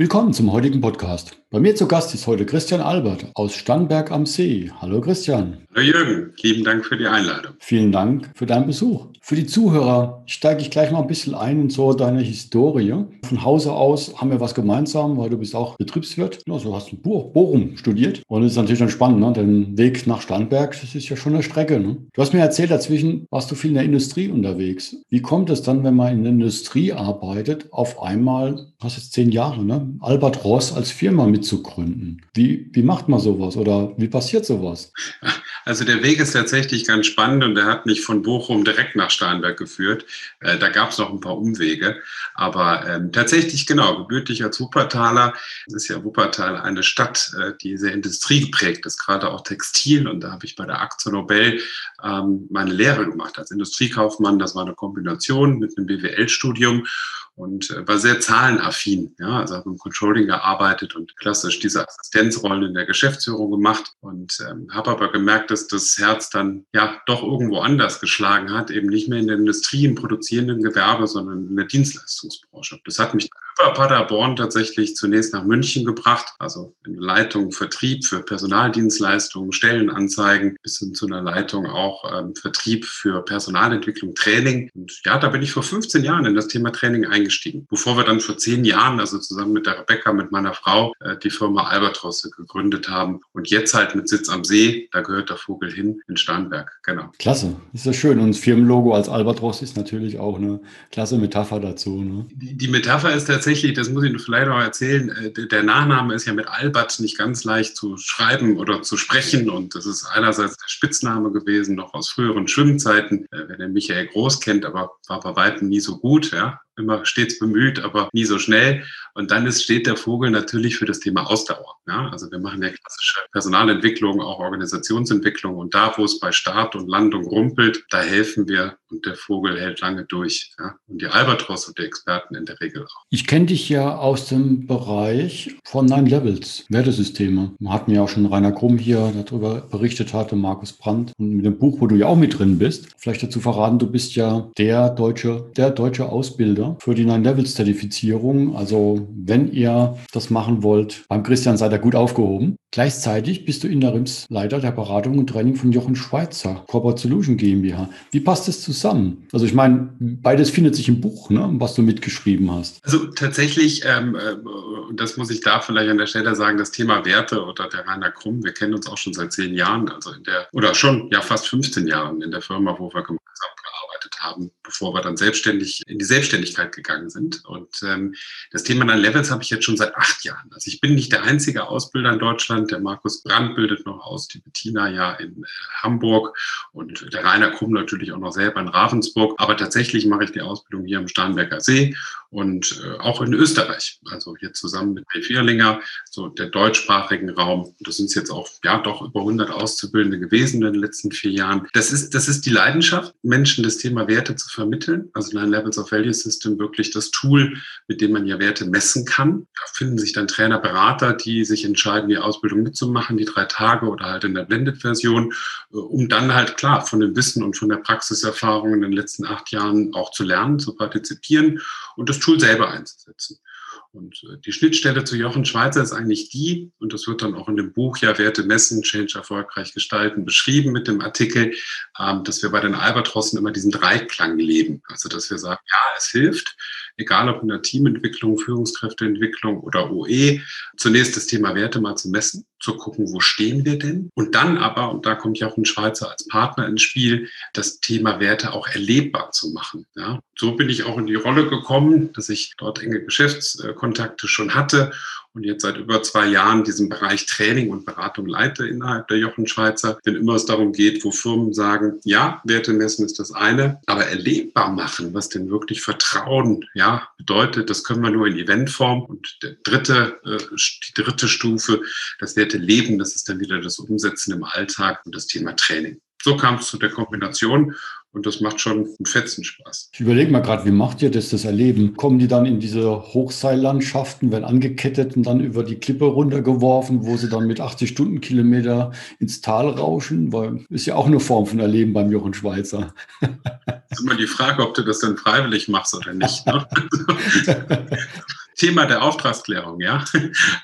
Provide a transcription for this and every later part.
Willkommen zum heutigen Podcast. Bei mir zu Gast ist heute Christian Albert aus Stannberg am See. Hallo Christian. Hallo Jürgen, lieben Dank für die Einladung. Vielen Dank für deinen Besuch. Für die Zuhörer steige ich gleich mal ein bisschen ein in so deine Historie. Von Hause aus haben wir was gemeinsam, weil du bist auch Betriebswirt. Also hast du Bochum studiert. Und es ist natürlich dann spannend, ne? den Weg nach Stannberg, das ist ja schon eine Strecke. Ne? Du hast mir erzählt, dazwischen warst du viel in der Industrie unterwegs. Wie kommt es dann, wenn man in der Industrie arbeitet, auf einmal, hast jetzt zehn Jahre, ne? Albert Ross als Firma mit mitzugründen. Wie, wie macht man sowas oder wie passiert sowas? Also der Weg ist tatsächlich ganz spannend und der hat mich von Bochum direkt nach Starnberg geführt. Äh, da gab es noch ein paar Umwege. Aber ähm, tatsächlich, genau, gebürtig als Wuppertaler, ist ja Wuppertal eine Stadt, äh, die sehr industriegeprägt ist, gerade auch Textil. Und da habe ich bei der Aktion Nobel ähm, meine Lehre gemacht als Industriekaufmann. Das war eine Kombination mit einem BWL-Studium und äh, war sehr zahlenaffin. Ja, also habe im Controlling gearbeitet und klassisch diese Assistenzrollen in der Geschäftsführung gemacht und ähm, habe aber gemerkt, dass das Herz dann ja doch irgendwo anders geschlagen hat, eben nicht mehr in der Industrie, im produzierenden Gewerbe, sondern in der Dienstleistungsbranche. Das hat mich über Paderborn tatsächlich zunächst nach München gebracht, also in Leitung Vertrieb für Personaldienstleistungen, Stellenanzeigen, bis hin zu einer Leitung auch ähm, Vertrieb für Personalentwicklung, Training. Und ja, da bin ich vor 15 Jahren in das Thema Training eingestiegen, bevor wir dann vor zehn Jahren, also zusammen mit der Rebecca, mit meiner Frau, äh, die Firma Albatrosse gegründet haben. Und jetzt halt mit Sitz am See, da gehört der Vogel hin, in Starnberg, genau. Klasse, ist ja schön. Und das Firmenlogo als Albatros ist natürlich auch eine klasse Metapher dazu. Ne? Die, die Metapher ist tatsächlich tatsächlich, das muss ich vielleicht noch erzählen, äh, der Nachname ist ja mit Albert nicht ganz leicht zu schreiben oder zu sprechen. Und das ist einerseits der Spitzname gewesen, noch aus früheren Schwimmzeiten, äh, wer den Michael Groß kennt, aber war bei weitem nie so gut. Ja immer stets bemüht, aber nie so schnell. Und dann ist, steht der Vogel natürlich für das Thema Ausdauer. Ja? Also wir machen ja klassische Personalentwicklung, auch Organisationsentwicklung. Und da, wo es bei Start und Landung rumpelt, da helfen wir und der Vogel hält lange durch. Ja? Und die Albatros und die Experten in der Regel auch. Ich kenne dich ja aus dem Bereich von Nine Levels, Wertesysteme. Man hat mir auch schon Rainer Krumm hier darüber berichtet hatte, Markus Brandt. Und mit dem Buch, wo du ja auch mit drin bist, vielleicht dazu verraten, du bist ja der deutsche, der deutsche Ausbilder für die Nine-Levels-Zertifizierung. Also wenn ihr das machen wollt, beim Christian seid ihr gut aufgehoben. Gleichzeitig bist du Interimsleiter der Beratung und Training von Jochen Schweizer, Corporate Solution GmbH. Wie passt das zusammen? Also ich meine, beides findet sich im Buch, ne, was du mitgeschrieben hast. Also tatsächlich, ähm, äh, das muss ich da vielleicht an der Stelle sagen, das Thema Werte oder der Rainer Krumm, wir kennen uns auch schon seit zehn Jahren, also in der, oder schon ja fast 15 Jahren in der Firma, wo wir gemeinsam haben, bevor wir dann selbstständig in die Selbstständigkeit gegangen sind. Und ähm, das Thema dann Levels habe ich jetzt schon seit acht Jahren. Also ich bin nicht der einzige Ausbilder in Deutschland. Der Markus Brandt bildet noch aus, die Bettina ja in äh, Hamburg und der Rainer Krumm natürlich auch noch selber in Ravensburg. Aber tatsächlich mache ich die Ausbildung hier im Starnberger See und äh, auch in Österreich. Also hier zusammen mit P. Vierlinger, so der deutschsprachigen Raum. Das sind jetzt auch ja doch über 100 Auszubildende gewesen in den letzten vier Jahren. Das ist, das ist die Leidenschaft, Menschen das Thema Werte zu vermitteln. Also Nine Levels of Value System wirklich das Tool, mit dem man ja Werte messen kann. Da finden sich dann Trainer, Berater, die sich entscheiden, die Ausbildung mitzumachen, die drei Tage oder halt in der Blended-Version, äh, um dann halt klar von dem Wissen und von der Praxiserfahrung in den letzten acht Jahren auch zu lernen, zu partizipieren und das Tool selber einzusetzen. Und äh, die Schnittstelle zu Jochen Schweizer ist eigentlich die, und das wird dann auch in dem Buch ja Werte messen, Change erfolgreich gestalten, beschrieben mit dem Artikel, ähm, dass wir bei den Albatrossen immer diesen Dreiklang leben. Also, dass wir sagen, ja, es hilft, egal ob in der Teamentwicklung, Führungskräfteentwicklung oder OE, zunächst das Thema Werte mal zu messen, zu gucken, wo stehen wir denn? Und dann aber, und da kommt ein Schweizer als Partner ins Spiel, das Thema Werte auch erlebbar zu machen. Ja, so bin ich auch in die Rolle gekommen, dass ich dort enge Geschäftskontakte schon hatte und jetzt seit über zwei Jahren diesen Bereich Training und Beratung leite innerhalb der Jochen Schweizer. Wenn immer es darum geht, wo Firmen sagen, ja, Werte messen ist das eine, aber erlebbar machen, was denn wirklich Vertrauen ja, bedeutet, das können wir nur in Eventform. Und der dritte, äh, die dritte Stufe, das Werte leben, das ist dann wieder das Umsetzen im Alltag und das Thema Training. So kam es zu der Kombination und das macht schon einen fetzen Spaß. Ich überlege mal gerade, wie macht ihr das, das Erleben? Kommen die dann in diese Hochseillandschaften, werden angekettet und dann über die Klippe runtergeworfen, wo sie dann mit 80 Stundenkilometer ins Tal rauschen? Weil ist ja auch eine Form von Erleben beim Jochen Schweizer. Das ist immer die Frage, ob du das dann freiwillig machst oder nicht. Ne? Thema der Auftragsklärung, ja.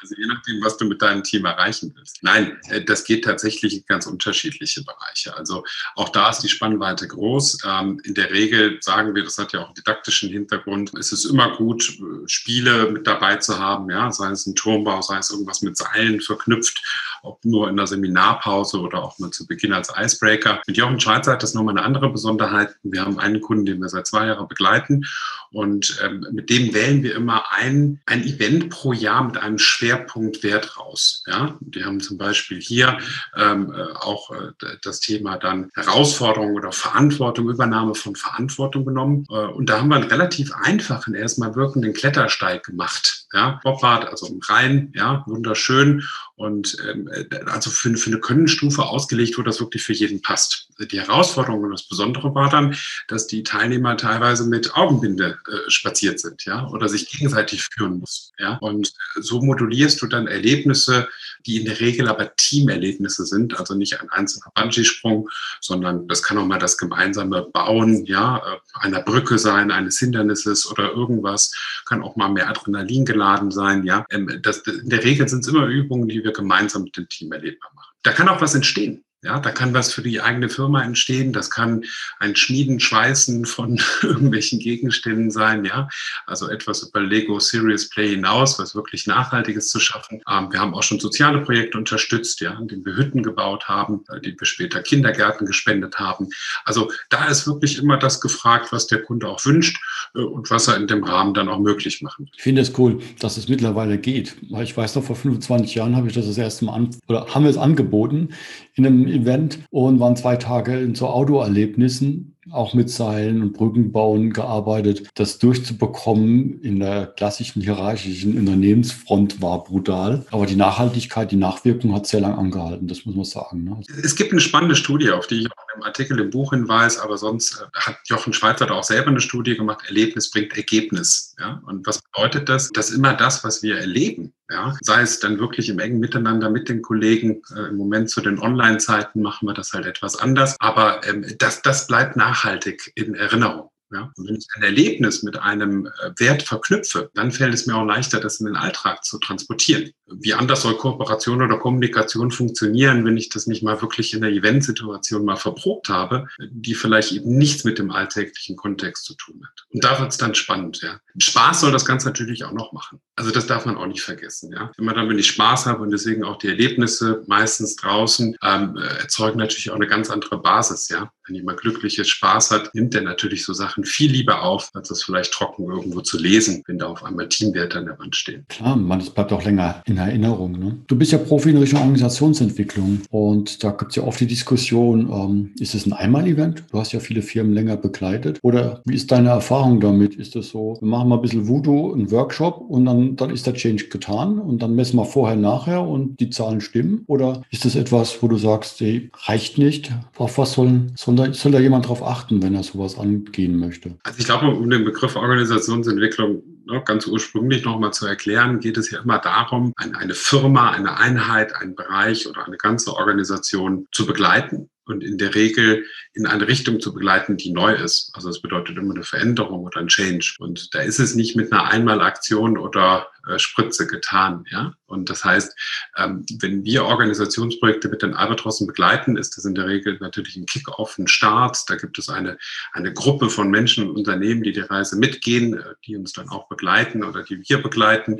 Also je nachdem, was du mit deinem Team erreichen willst. Nein, äh, das geht tatsächlich in ganz unterschiedliche Bereiche. Also auch da ist die Spannweite groß. Ähm, in der Regel sagen wir, das hat ja auch einen didaktischen Hintergrund, es ist immer gut, äh, Spiele mit dabei zu haben, ja, sei es ein Turmbau, sei es irgendwas mit Seilen verknüpft, ob nur in der Seminarpause oder auch mal zu Beginn als Icebreaker. Mit Jochen Schweizer hat das nochmal eine andere Besonderheit. Wir haben einen Kunden, den wir seit zwei Jahren begleiten und ähm, mit dem wählen wir immer ein, ein Event pro Jahr mit einem Schwerpunktwert raus. Ja, die haben zum Beispiel hier ähm, äh, auch äh, das Thema dann Herausforderung oder Verantwortung, Übernahme von Verantwortung genommen. Äh, und da haben wir einen relativ einfachen, erstmal wirkenden Klettersteig gemacht. Ja, Bobbart, also im Rhein, ja, wunderschön. Und ähm, äh, also für, für eine Könnenstufe ausgelegt, wo das wirklich für jeden passt. Die Herausforderung und das Besondere war dann, dass die Teilnehmer teilweise mit Augenbinde äh, spaziert sind, ja, oder sich gegenseitig führen mussten, ja. Und so modulierst du dann Erlebnisse, die in der Regel aber Teamerlebnisse sind, also nicht ein einzelner Bungee-Sprung, sondern das kann auch mal das gemeinsame Bauen, ja, äh, einer Brücke sein, eines Hindernisses oder irgendwas, kann auch mal mehr Adrenalin geladen sein, ja. Ähm, das, in der Regel sind es immer Übungen, die wir gemeinsam mit dem Team erlebbar machen. Da kann auch was entstehen. Ja, da kann was für die eigene Firma entstehen. Das kann ein Schmieden, Schweißen von irgendwelchen Gegenständen sein. Ja, also etwas über Lego Serious Play hinaus, was wirklich Nachhaltiges zu schaffen. Ähm, wir haben auch schon soziale Projekte unterstützt, ja, indem wir Hütten gebaut haben, äh, die wir später Kindergärten gespendet haben. Also da ist wirklich immer das gefragt, was der Kunde auch wünscht äh, und was er in dem Rahmen dann auch möglich machen. Ich finde es cool, dass es mittlerweile geht. Ich weiß noch, vor 25 Jahren habe ich das das erste Mal an, oder haben wir es angeboten in einem Event und waren zwei Tage in so Outdoor-Erlebnissen auch mit Seilen und Brückenbauen gearbeitet. Das durchzubekommen in der klassischen hierarchischen Unternehmensfront war brutal. Aber die Nachhaltigkeit, die Nachwirkung hat sehr lange angehalten, das muss man sagen. Ne? Es gibt eine spannende Studie, auf die ich auch im Artikel im Buch hinweise, aber sonst äh, hat Jochen Schweizer da auch selber eine Studie gemacht, Erlebnis bringt Ergebnis. Ja? Und was bedeutet das? Dass immer das, was wir erleben, ja, sei es dann wirklich im engen Miteinander mit den Kollegen, äh, im Moment zu den Online-Zeiten machen wir das halt etwas anders, aber ähm, das, das bleibt nachhaltig in Erinnerung. Ja? Und wenn ich ein Erlebnis mit einem äh, Wert verknüpfe, dann fällt es mir auch leichter, das in den Alltag zu transportieren. Wie anders soll Kooperation oder Kommunikation funktionieren, wenn ich das nicht mal wirklich in der Eventsituation mal verprobt habe, die vielleicht eben nichts mit dem alltäglichen Kontext zu tun hat. Und da wird es dann spannend. Ja? Spaß soll das Ganze natürlich auch noch machen. Also das darf man auch nicht vergessen. Ja? Immer dann, wenn ich Spaß habe und deswegen auch die Erlebnisse meistens draußen ähm, äh, erzeugen natürlich auch eine ganz andere Basis. Ja? Wenn jemand glückliches Spaß hat, nimmt er natürlich so Sachen viel lieber auf, als das vielleicht trocken irgendwo zu lesen, wenn da auf einmal Teamwerte an der Wand stehen. Klar, man, das bleibt auch länger in Erinnerung. Ne? Du bist ja Profi in Richtung Organisationsentwicklung und da gibt es ja oft die Diskussion, ähm, ist es ein Einmal-Event? Du hast ja viele Firmen länger begleitet. Oder wie ist deine Erfahrung damit? Ist es so, wir machen mal ein bisschen Voodoo, einen Workshop und dann, dann ist der Change getan und dann messen wir vorher, nachher und die Zahlen stimmen? Oder ist das etwas, wo du sagst, ey, reicht nicht? Auf was sollen, sollen da, soll da jemand drauf achten, wenn er sowas angehen möchte? Also ich glaube, um den Begriff Organisationsentwicklung ne, ganz ursprünglich nochmal zu erklären, geht es ja immer darum, eine Firma, eine Einheit, einen Bereich oder eine ganze Organisation zu begleiten und in der Regel in eine Richtung zu begleiten, die neu ist. Also das bedeutet immer eine Veränderung oder ein Change. Und da ist es nicht mit einer Einmalaktion oder äh, Spritze getan. Ja? Und das heißt, ähm, wenn wir Organisationsprojekte mit den Albatrossen begleiten, ist das in der Regel natürlich ein Kick-off, ein Start. Da gibt es eine, eine Gruppe von Menschen und Unternehmen, die die Reise mitgehen, äh, die uns dann auch begleiten oder die wir begleiten.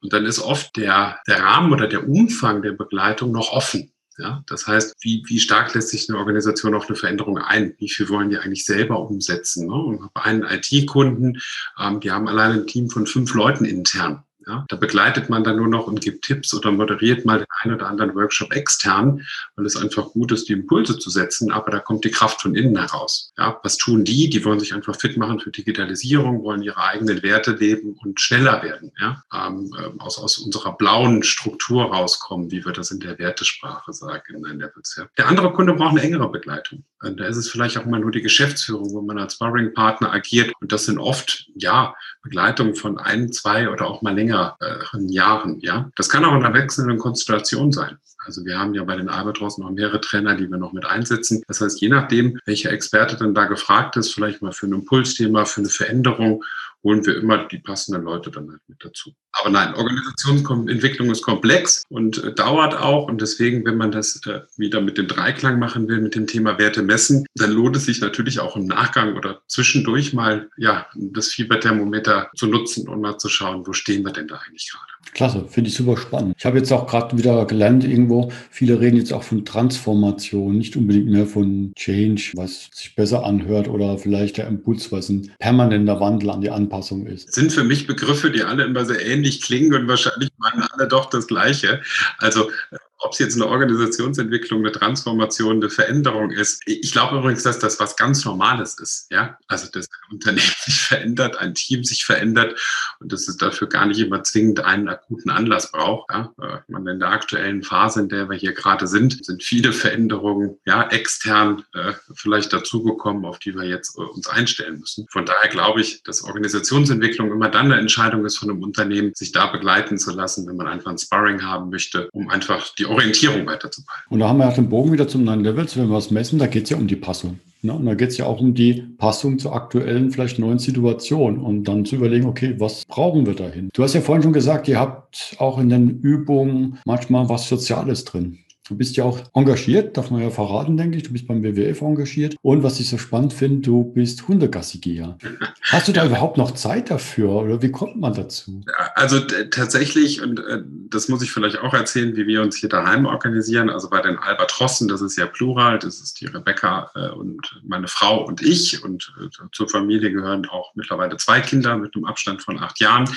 Und dann ist oft der, der Rahmen oder der Umfang der Begleitung noch offen. Ja, das heißt, wie, wie stark lässt sich eine Organisation auf eine Veränderung ein? Wie viel wollen die eigentlich selber umsetzen? Ne? Und habe einen IT-Kunden, ähm, die haben allein ein Team von fünf Leuten intern. Ja? Da begleitet man dann nur noch und gibt Tipps oder moderiert mal den einen oder anderen Workshop extern, weil es einfach gut ist, die Impulse zu setzen, aber da kommt die Kraft von innen heraus. Ja? Was tun die? Die wollen sich einfach fit machen für Digitalisierung, wollen ihre eigenen Werte leben und schneller werden. Ja? Ähm, ähm aus, aus unserer blauen Struktur rauskommen, wie wir das in der Wertesprache sagen in. Ja? Der andere Kunde braucht eine engere Begleitung. Und da ist es vielleicht auch mal nur die Geschäftsführung, wo man als Sparring-Partner agiert. Und das sind oft, ja, Begleitung von ein, zwei oder auch mal längeren äh, Jahren. Ja, das kann auch in einer wechselnden Konstellation sein. Also wir haben ja bei den Albatross noch mehrere Trainer, die wir noch mit einsetzen. Das heißt, je nachdem, welcher Experte dann da gefragt ist, vielleicht mal für ein Impulsthema, für eine Veränderung holen wir immer die passenden Leute dann halt mit dazu. Aber nein, Organisationsentwicklung ist komplex und äh, dauert auch. Und deswegen, wenn man das äh, wieder mit dem Dreiklang machen will, mit dem Thema Werte messen, dann lohnt es sich natürlich auch im Nachgang oder zwischendurch mal ja, das Fieberthermometer zu nutzen und mal zu schauen, wo stehen wir denn da eigentlich gerade. Klasse, finde ich super spannend. Ich habe jetzt auch gerade wieder gelernt irgendwo, viele reden jetzt auch von Transformation, nicht unbedingt mehr von Change, was sich besser anhört oder vielleicht der Impuls, was ein permanenter Wandel an die Anpassung ist. Sind für mich Begriffe, die alle immer sehr ähnlich klingen und wahrscheinlich meinen alle doch das Gleiche. Also ob es jetzt eine Organisationsentwicklung, eine Transformation, eine Veränderung ist. Ich glaube übrigens, dass das was ganz Normales ist. Ja, also ein Unternehmen sich verändert, ein Team sich verändert und dass es dafür gar nicht immer zwingend einen akuten Anlass braucht. Ja, äh, man in der aktuellen Phase, in der wir hier gerade sind, sind viele Veränderungen ja extern äh, vielleicht dazugekommen, auf die wir jetzt äh, uns einstellen müssen. Von daher glaube ich, dass Organisationsentwicklung immer dann eine Entscheidung ist von einem Unternehmen, sich da begleiten zu lassen, wenn man einfach ein Sparring haben möchte, um einfach die Orientierung weiterzubehalten. Und da haben wir ja den Bogen wieder zum neuen Level, wenn wir was messen, da geht es ja um die Passung. Ne? Und da geht es ja auch um die Passung zur aktuellen, vielleicht neuen Situation und dann zu überlegen, okay, was brauchen wir dahin? Du hast ja vorhin schon gesagt, ihr habt auch in den Übungen manchmal was Soziales drin. Du bist ja auch engagiert, darf man ja verraten, denke ich. Du bist beim WWF engagiert. Und was ich so spannend finde, du bist Hundegassigeher. Hast du da überhaupt noch Zeit dafür oder wie kommt man dazu? Also tatsächlich, und äh, das muss ich vielleicht auch erzählen, wie wir uns hier daheim organisieren. Also bei den Albatrossen, das ist ja plural, das ist die Rebecca äh, und meine Frau und ich. Und äh, zur Familie gehören auch mittlerweile zwei Kinder mit einem Abstand von acht Jahren.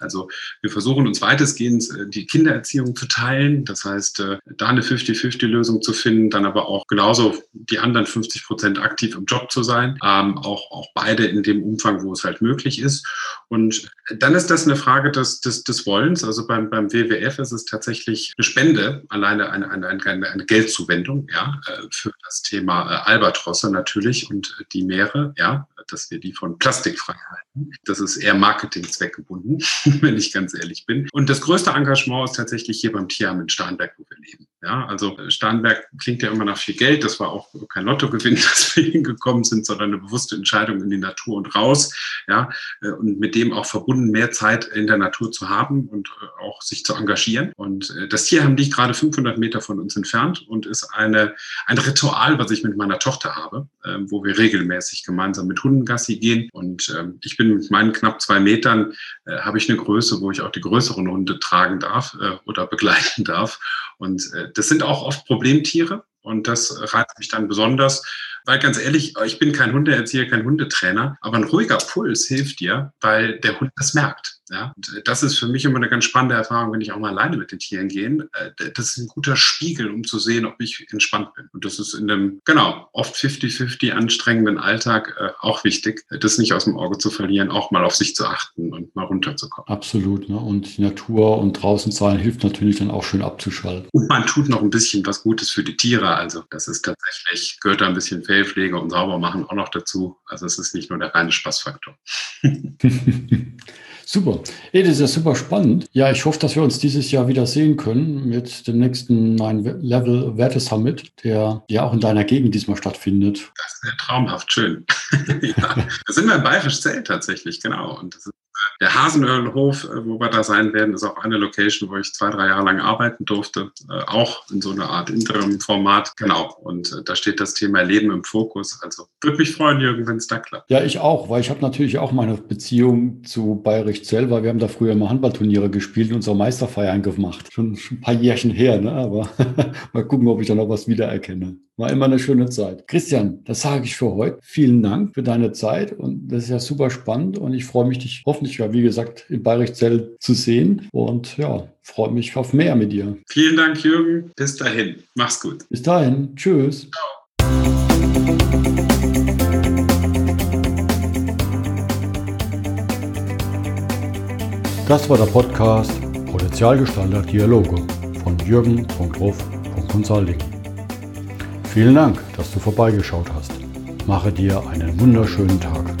Also wir versuchen uns weitestgehend die Kindererziehung zu teilen. Das heißt, da eine 50-50-Lösung zu finden, dann aber auch genauso die anderen 50 Prozent aktiv im Job zu sein, ähm, auch, auch beide in dem Umfang, wo es halt möglich ist. Und dann ist das eine Frage des, des, des Wollens. Also beim, beim WWF ist es tatsächlich eine Spende, alleine eine, eine, eine, eine Geldzuwendung ja, äh, für das Thema äh, Albatrosse natürlich und die Meere, ja, dass wir die von Plastik frei halten. Das ist eher Marketingzweckgebunden, wenn ich ganz ehrlich bin. Und das größte Engagement ist tatsächlich hier beim Tierheim in Starnberg, wo wir leben. Ja, also Starnberg klingt ja immer nach viel Geld. Das war auch kein Lottogewinn, dass wir hingekommen sind, sondern eine bewusste Entscheidung in die Natur und raus. Ja, äh, und mit dem auch verbunden, mehr Zeit in der Natur zu haben und äh, auch sich zu engagieren. Und äh, das Tierheim liegt gerade 500 Meter von uns entfernt und ist eine, ein Ritual, was ich mit meiner Tochter habe, ähm, wo wir regelmäßig gemeinsam mit Hunden Gassi gehen. Und ähm, ich bin mit meinen knapp zwei Metern, habe ich eine Größe, wo ich auch die größeren Hunde tragen darf oder begleiten darf. Und das sind auch oft Problemtiere. Und das reizt mich dann besonders, weil ganz ehrlich, ich bin kein Hundeerzieher, kein Hundetrainer, aber ein ruhiger Puls hilft dir, weil der Hund das merkt. Ja, und äh, das ist für mich immer eine ganz spannende Erfahrung, wenn ich auch mal alleine mit den Tieren gehe. Äh, das ist ein guter Spiegel, um zu sehen, ob ich entspannt bin. Und das ist in dem, genau, oft 50-50 anstrengenden Alltag äh, auch wichtig, das nicht aus dem Auge zu verlieren, auch mal auf sich zu achten und mal runterzukommen. Absolut. Ne? Und die Natur und draußen sein hilft natürlich dann auch schön abzuschalten. Und man tut noch ein bisschen was Gutes für die Tiere. Also das ist tatsächlich, gehört da ein bisschen Fellpflege und Saubermachen auch noch dazu. Also es ist nicht nur der reine Spaßfaktor. Super. Ey, das ist ja super spannend. Ja, ich hoffe, dass wir uns dieses Jahr wieder sehen können mit dem nächsten Nine Level Werte Summit, der ja auch in deiner Gegend diesmal stattfindet. Das wäre traumhaft schön. ja, da sind wir im Bayerisch Zelt tatsächlich, genau. Und das ist der Hasenöhrlhof, äh, wo wir da sein werden, ist auch eine Location, wo ich zwei, drei Jahre lang arbeiten durfte, äh, auch in so einer Art Interim-Format. Genau. Und äh, da steht das Thema Leben im Fokus. Also würde mich freuen, Jürgen, wenn es da klappt. Ja, ich auch, weil ich habe natürlich auch meine Beziehung zu Bayerisch Zell, weil wir haben da früher immer Handballturniere gespielt und unsere Meisterfeiern gemacht. Schon, schon ein paar Jährchen her, ne? aber mal gucken, ob ich da noch was wiedererkenne. War immer eine schöne Zeit. Christian, das sage ich für heute. Vielen Dank für deine Zeit und das ist ja super spannend und ich freue mich, dich hoffentlich, ja, wie gesagt, in Bayrichzell zu sehen und ja, freue mich auf mehr mit dir. Vielen Dank, Jürgen. Bis dahin. Mach's gut. Bis dahin. Tschüss. Ciao. Das war der Podcast Potenzialgestalter Dialoge von jürgen.ruf.consulting. Vielen Dank, dass du vorbeigeschaut hast. Mache dir einen wunderschönen Tag.